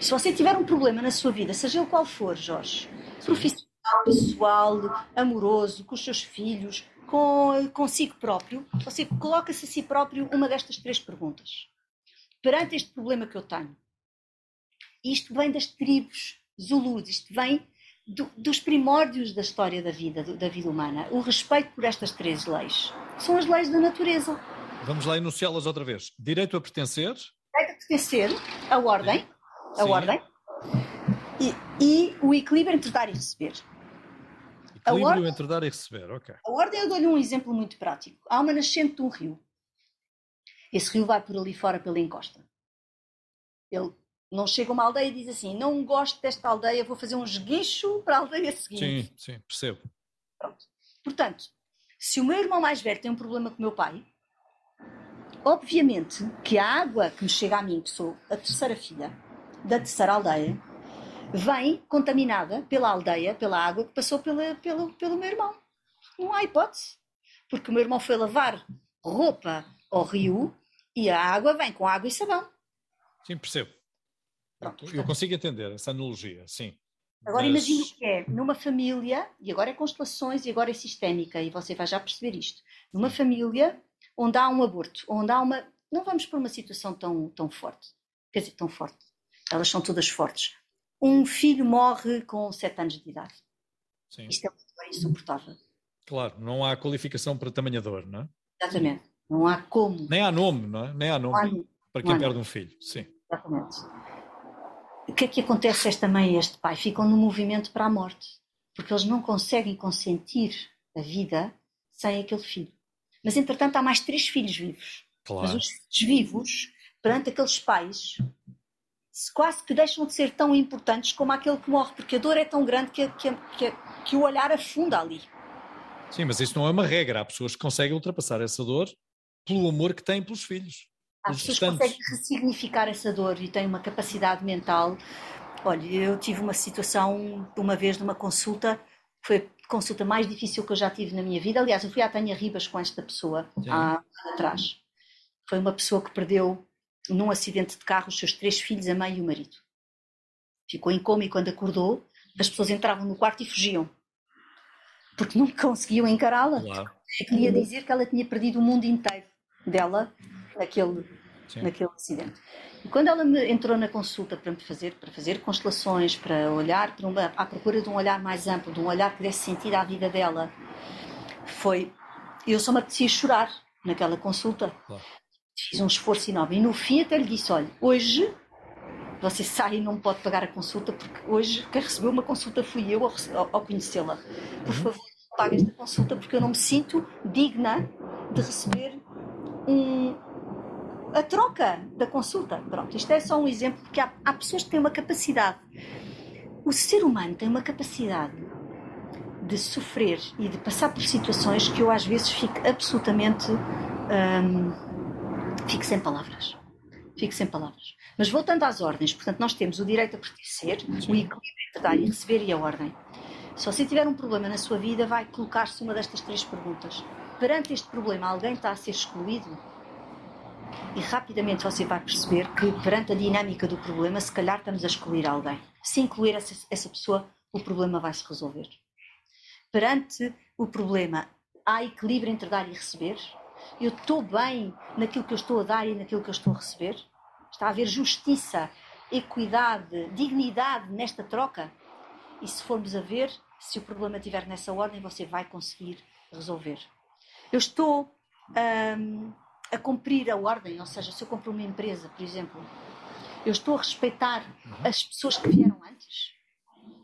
Se você tiver um problema na sua vida, seja ele qual for, Jorge, profissional, pessoal, amoroso, com os seus filhos, com, consigo próprio, você coloca-se a si próprio uma destas três perguntas. Perante este problema que eu tenho, isto vem das tribos zulus, isto vem do, dos primórdios da história da vida, do, da vida humana. O respeito por estas três leis. São as leis da natureza. Vamos lá enunciá-las outra vez. Direito a pertencer. Direito a pertencer, a ordem, a Sim. ordem, e, e o equilíbrio entre dar e receber. Equilíbrio ordem, entre dar e receber, ok. A ordem, eu dou-lhe um exemplo muito prático. Há uma nascente de um rio. Esse rio vai por ali fora pela encosta. Ele não chega a uma aldeia e diz assim: Não gosto desta aldeia, vou fazer um esguicho para a aldeia seguinte. Sim, sim, percebo. Pronto. Portanto, se o meu irmão mais velho tem um problema com o meu pai, obviamente que a água que me chega a mim, que sou a terceira filha da terceira aldeia, vem contaminada pela aldeia, pela água que passou pela, pelo, pelo meu irmão. Não há hipótese. Porque o meu irmão foi lavar roupa ao rio e a água vem com água e sabão. Sim, percebo. Pronto, eu consigo entender essa analogia, sim. Agora Mas... imagine o que é, numa família, e agora é constelações e agora é sistémica, e você vai já perceber isto. Numa família onde há um aborto, onde há uma. Não vamos por uma situação tão, tão forte. Quer dizer, tão forte. Elas são todas fortes. Um filho morre com 7 anos de idade. Sim. Isto é insuportável. Claro, não há qualificação para tamanha dor, não é? Exatamente. Não há como. Nem há nome, não é? Nem há nome, há nome. para quem perde um filho. Sim. Exatamente o que é que acontece a esta mãe e a este pai? Ficam no movimento para a morte, porque eles não conseguem consentir a vida sem aquele filho. Mas, entretanto, há mais três filhos vivos. Claro. Mas os filhos vivos, perante aqueles pais, quase que deixam de ser tão importantes como aquele que morre, porque a dor é tão grande que, que, que, que o olhar afunda ali. Sim, mas isso não é uma regra. Há pessoas que conseguem ultrapassar essa dor pelo amor que têm pelos filhos. As pessoas conseguem ressignificar essa dor e têm uma capacidade mental. Olha, eu tive uma situação uma vez numa consulta, foi a consulta mais difícil que eu já tive na minha vida. Aliás, eu fui à Tânia Ribas com esta pessoa Sim. há atrás. Foi uma pessoa que perdeu num acidente de carro os seus três filhos, a mãe e o marido. Ficou em coma e quando acordou, as pessoas entravam no quarto e fugiam. Porque não conseguiam encará-la. Claro. Queria dizer que ela tinha perdido o mundo inteiro dela naquele, naquele acidente. E quando ela me entrou na consulta para me fazer, para fazer constelações, para olhar para uma, à procura de um olhar mais amplo, de um olhar que desse sentido à vida dela, foi. Eu só me apetecia chorar naquela consulta. Claro. Fiz um esforço enorme. E no fim até lhe disse: olha, hoje você sai e não pode pagar a consulta, porque hoje quem recebeu uma consulta fui eu ao, ao conhecê-la. Por uhum. favor, pague esta consulta, porque eu não me sinto digna de receber um, a troca da consulta. Pronto, isto é só um exemplo, porque há, há pessoas que têm uma capacidade. O ser humano tem uma capacidade de sofrer e de passar por situações que eu às vezes fico absolutamente. Hum, fico sem palavras. Fico sem palavras. Mas voltando às ordens, portanto, nós temos o direito a pertencer, o equilíbrio entre dar e receber e a ordem. Se você tiver um problema na sua vida, vai colocar-se uma destas três perguntas. Perante este problema, alguém está a ser excluído? e rapidamente você vai perceber que, perante a dinâmica do problema, se calhar estamos a excluir alguém. Se incluir essa, essa pessoa, o problema vai se resolver. Perante o problema, há equilíbrio entre dar e receber? Eu estou bem naquilo que eu estou a dar e naquilo que eu estou a receber? Está a haver justiça, equidade, dignidade nesta troca? E se formos a ver, se o problema estiver nessa ordem, você vai conseguir resolver. Eu estou. Hum, a cumprir a ordem, ou seja, se eu compro uma empresa, por exemplo, eu estou a respeitar uhum. as pessoas que vieram antes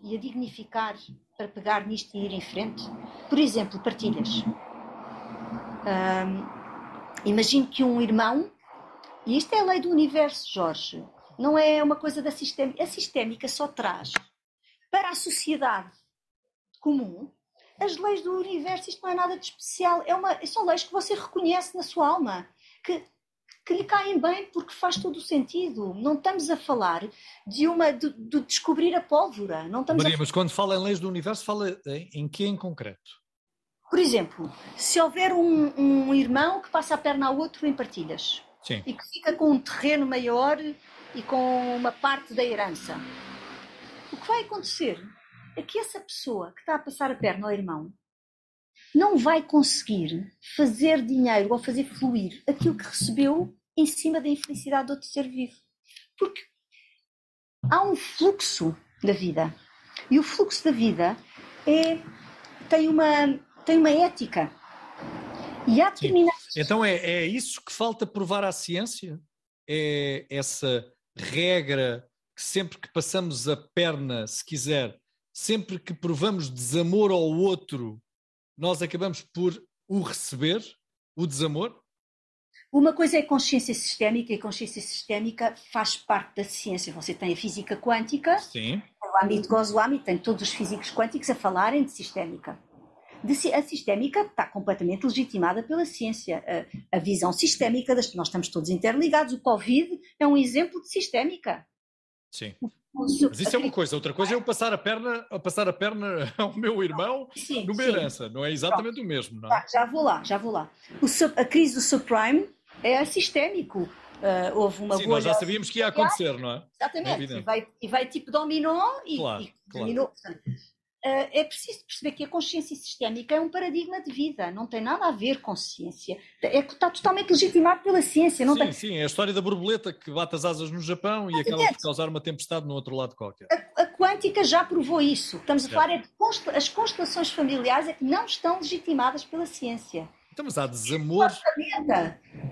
e a dignificar para pegar nisto e ir em frente. Por exemplo, partilhas. Um, imagino que um irmão, e isto é a lei do universo, Jorge, não é uma coisa da sistémica. A sistémica só traz para a sociedade comum as leis do universo, isto não é nada de especial, é uma, são leis que você reconhece na sua alma, que, que lhe caem bem porque faz todo o sentido. Não estamos a falar de uma de, de descobrir a pólvora. Não estamos Maria, a... mas quando fala em leis do universo, fala em, em que em concreto? Por exemplo, se houver um, um irmão que passa a perna ao outro em partilhas Sim. e que fica com um terreno maior e com uma parte da herança, o que vai acontecer é que essa pessoa que está a passar a perna ao irmão não vai conseguir fazer dinheiro ou fazer fluir aquilo que recebeu em cima da infelicidade do outro ser vivo. Porque há um fluxo da vida. E o fluxo da vida é, tem, uma, tem uma ética. E há determinadas. Então é, é isso que falta provar à ciência? É essa regra que sempre que passamos a perna, se quiser, sempre que provamos desamor ao outro, nós acabamos por o receber, o desamor? Uma coisa é consciência sistémica, e consciência sistémica faz parte da ciência. Você tem a física quântica, Sim. o âmbito Goswami tem todos os físicos quânticos a falarem de sistémica. De, a sistémica está completamente legitimada pela ciência. A, a visão sistémica, das, nós estamos todos interligados. O Covid é um exemplo de sistémica. Sim. Mas isso é uma coisa, outra coisa é eu passar a perna, a passar a perna ao meu irmão sim, numa sim. herança, não é exatamente Pronto. o mesmo, não é? Já vou lá, já vou lá. O, a crise do subprime é sistémico. Uh, houve uma Sim, nós já sabíamos que ia acontecer, não é? Exatamente, é e, vai, e vai tipo dominó e, claro, e claro. dominou. Uh, é preciso perceber que a consciência sistémica é um paradigma de vida, não tem nada a ver com ciência. É, está totalmente legitimado pela ciência. Sim, tem... sim, é a história da borboleta que bate as asas no Japão e acaba por causar uma tempestade no outro lado qualquer. A, a quântica já provou isso. Estamos a falar é de as constelações familiares é que não estão legitimadas pela ciência. Então, mas há desamor.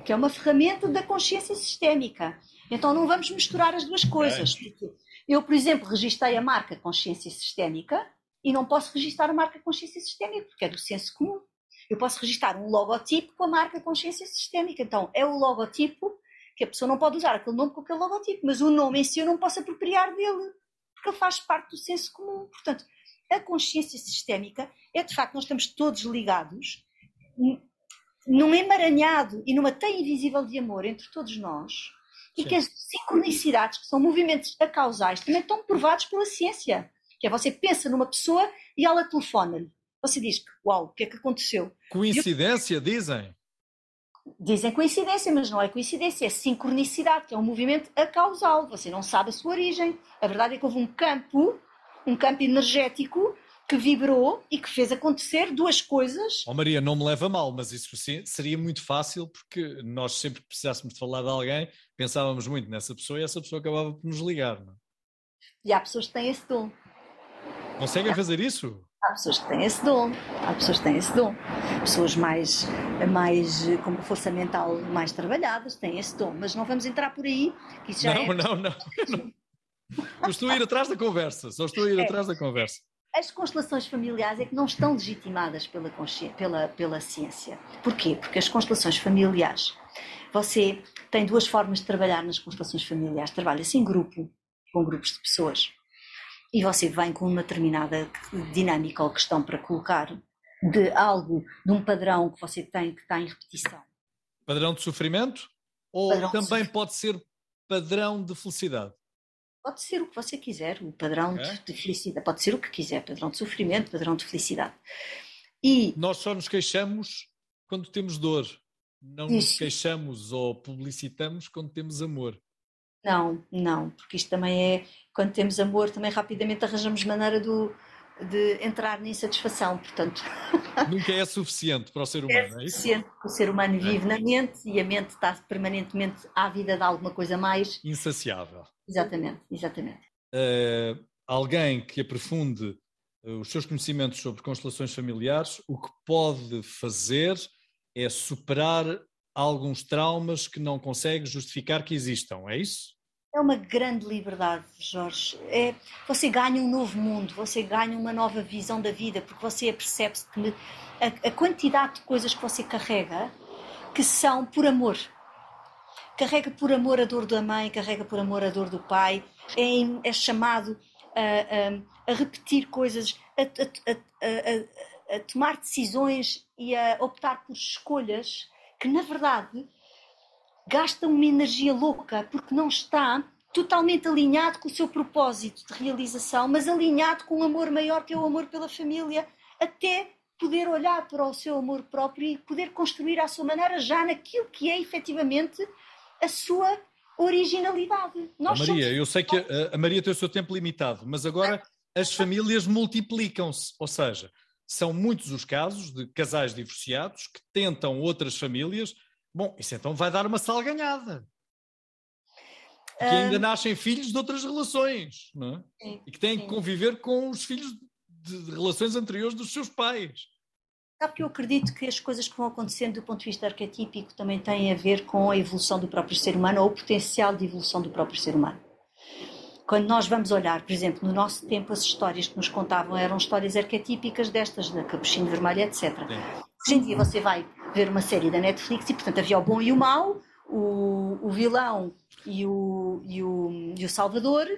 Que é uma ferramenta da consciência sistémica. Então não vamos misturar as duas coisas. É. Eu, por exemplo, registrei a marca consciência sistémica e não posso registrar a marca consciência sistémica, porque é do senso comum. Eu posso registrar um logotipo com a marca consciência sistémica. Então, é o logotipo que a pessoa não pode usar aquele nome com aquele logotipo, mas o nome em si eu não posso apropriar dele, porque ele faz parte do senso comum. Portanto, a consciência sistémica é de facto, nós estamos todos ligados num emaranhado e numa teia invisível de amor entre todos nós, Sim. e que as sincronicidades, que são movimentos acausais, também estão provados pela ciência que é você pensa numa pessoa e ela telefona-lhe. Você diz, uau, o que é que aconteceu? Coincidência, eu... dizem? Dizem coincidência, mas não é coincidência, é sincronicidade, que é um movimento acausal. Você não sabe a sua origem. A verdade é que houve um campo, um campo energético que vibrou e que fez acontecer duas coisas. Oh Maria, não me leva mal, mas isso seria muito fácil porque nós sempre que precisássemos de falar de alguém pensávamos muito nessa pessoa e essa pessoa acabava por nos ligar. Não? É? E há pessoas que têm esse dom. Conseguem fazer isso? Há pessoas que têm esse dom, há pessoas que têm esse dom. Pessoas mais, mais com força mental mais trabalhadas têm esse dom, mas não vamos entrar por aí. Que isso já não, é... não, não, não. Estou a ir atrás da conversa, só estou a ir é. atrás da conversa. As constelações familiares é que não estão legitimadas pela, pela, pela ciência. Porquê? Porque as constelações familiares, você tem duas formas de trabalhar nas constelações familiares. Trabalha-se em grupo, com grupos de pessoas e você vem com uma determinada dinâmica ou questão para colocar de algo, de um padrão que você tem que está em repetição. Padrão de sofrimento? Ou padrão também pode ser padrão de felicidade? Pode ser o que você quiser, o padrão é? de, felicidade. Pode ser o que quiser, padrão de sofrimento, padrão de felicidade. E nós só nos queixamos quando temos dor. Não Isso. nos queixamos ou publicitamos quando temos amor. Não, não, porque isto também é, quando temos amor, também rapidamente arranjamos maneira do, de entrar na insatisfação, portanto. Nunca é suficiente para o ser humano, é, é isso? suficiente, o ser humano é. vive é. na mente e a mente está permanentemente à vida de alguma coisa mais. Insaciável. Exatamente, exatamente. Uh, alguém que aprofunde uh, os seus conhecimentos sobre constelações familiares, o que pode fazer é superar alguns traumas que não consegue justificar que existam, é isso? É uma grande liberdade, Jorge. É, você ganha um novo mundo, você ganha uma nova visão da vida, porque você percebe-se que a, a, quantidade de coisas que você carrega que são por amor. Carrega por amor a dor da mãe, carrega por amor a dor do pai, é, é chamado a, a, a, repetir coisas, a, a tomar decisões e a optar por escolhas que na verdade gasta uma energia louca porque não está totalmente alinhado com o seu propósito de realização, mas alinhado com um amor maior que é o amor pela família, até poder olhar para o seu amor próprio e poder construir à sua maneira já naquilo que é efetivamente a sua originalidade. Nós Maria, somos... eu sei que a, a Maria tem o seu tempo limitado, mas agora as famílias multiplicam-se, ou seja, são muitos os casos de casais divorciados que tentam outras famílias. Bom, isso então vai dar uma salganhada. Que ainda nascem filhos de outras relações, não é? Sim, e que têm sim. que conviver com os filhos de relações anteriores dos seus pais. Sabe que eu acredito que as coisas que vão acontecendo do ponto de vista arquetípico também têm a ver com a evolução do próprio ser humano ou o potencial de evolução do próprio ser humano. Quando nós vamos olhar, por exemplo, no nosso tempo, as histórias que nos contavam eram histórias arquetípicas destas, da Capuchinho Vermelho, etc. Hoje em dia você vai ver uma série da Netflix e, portanto, havia o bom e o mau, o, o vilão e o, e, o, e o Salvador,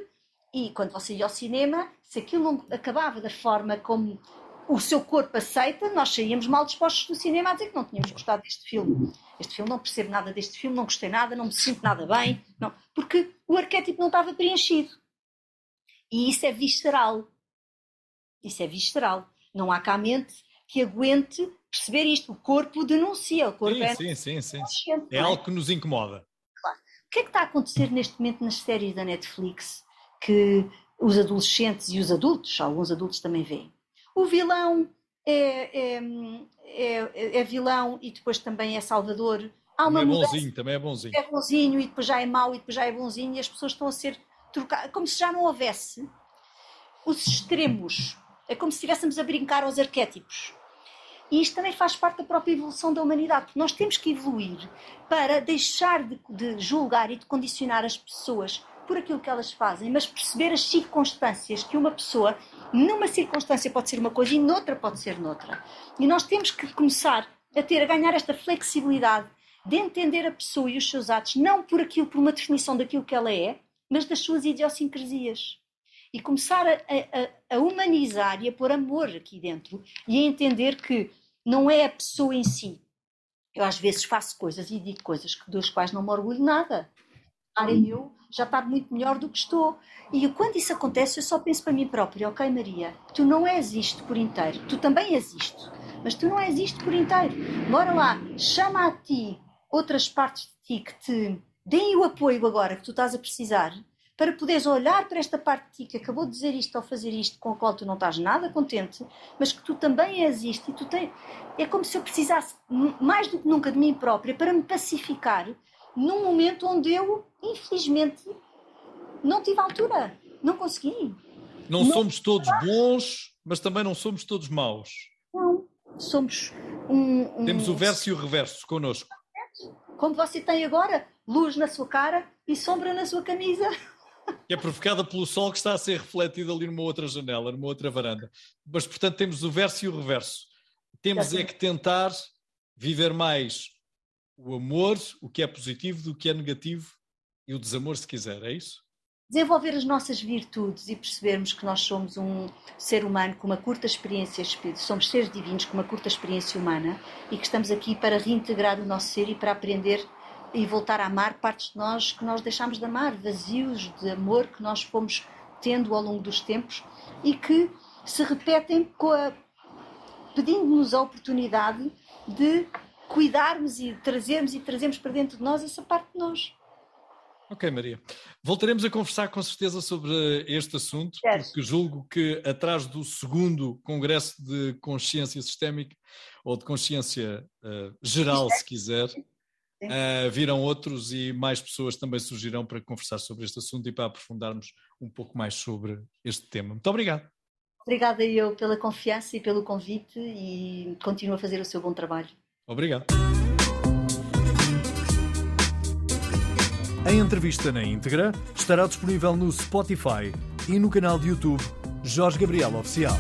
e quando você ia ao cinema, se aquilo não acabava da forma como o seu corpo aceita, nós saíamos mal dispostos do cinema a dizer que não tínhamos gostado deste filme. Este filme, não percebo nada deste filme, não gostei nada, não me sinto nada bem, não, porque o arquétipo não estava preenchido. E isso é visceral. Isso é visceral. Não há cá mente que aguente perceber isto. O corpo denuncia. O corpo sim, é sim, sim, sim. É, é algo que nos incomoda. Claro. que é que está a acontecer neste momento nas séries da Netflix que os adolescentes e os adultos, alguns adultos também veem? O vilão é, é, é, é vilão e depois também é salvador. Há uma também é bonzinho, também é bonzinho. É bonzinho e depois já é mau e depois já é bonzinho e as pessoas estão a ser trocadas, como se já não houvesse os extremos. É como se estivéssemos a brincar aos arquétipos. E isto também faz parte da própria evolução da humanidade, porque nós temos que evoluir para deixar de, de julgar e de condicionar as pessoas por aquilo que elas fazem, mas perceber as circunstâncias que uma pessoa, numa circunstância pode ser uma coisa e noutra pode ser noutra. E nós temos que começar a ter, a ganhar esta flexibilidade de entender a pessoa e os seus atos, não por aquilo, por uma definição daquilo que ela é, mas das suas idiosincrasias. E começar a, a, a humanizar e a pôr amor aqui dentro e a entender que não é a pessoa em si. Eu às vezes faço coisas e digo coisas dos quais não me orgulho nada. Para eu já estar muito melhor do que estou. E quando isso acontece, eu só penso para mim própria, ok Maria, tu não és isto por inteiro, tu também és isto, mas tu não és isto por inteiro. Bora lá, chama a ti outras partes de ti que te deem o apoio agora que tu estás a precisar para poderes olhar para esta parte de ti que acabou de dizer isto ou fazer isto com a qual tu não estás nada contente, mas que tu também és isto e tu tens. É como se eu precisasse mais do que nunca de mim própria para me pacificar num momento onde eu, infelizmente, não tive altura, não consegui. Não, não somos todos bons, mas também não somos todos maus. Não, somos um, um... Temos o verso e o reverso connosco. Como você tem agora, luz na sua cara e sombra na sua camisa que é provocada pelo sol que está a ser refletido ali numa outra janela, numa outra varanda. Mas, portanto, temos o verso e o reverso. Temos é que tentar viver mais o amor, o que é positivo, do que é negativo e o desamor, se quiser, é isso? Desenvolver as nossas virtudes e percebermos que nós somos um ser humano com uma curta experiência espírita, somos seres divinos com uma curta experiência humana e que estamos aqui para reintegrar o nosso ser e para aprender e voltar a amar partes de nós que nós deixámos de amar, vazios de amor que nós fomos tendo ao longo dos tempos e que se repetem pedindo-nos a oportunidade de cuidarmos e trazermos e trazermos para dentro de nós essa parte de nós. Ok, Maria. Voltaremos a conversar com certeza sobre este assunto, porque julgo que atrás do segundo Congresso de Consciência Sistémica, ou de Consciência uh, Geral, se quiser, Uh, viram outros e mais pessoas também surgirão para conversar sobre este assunto e para aprofundarmos um pouco mais sobre este tema. Muito obrigado. Obrigada eu pela confiança e pelo convite e continuo a fazer o seu bom trabalho. Obrigado. A entrevista na íntegra estará disponível no Spotify e no canal de YouTube Jorge Gabriel Oficial.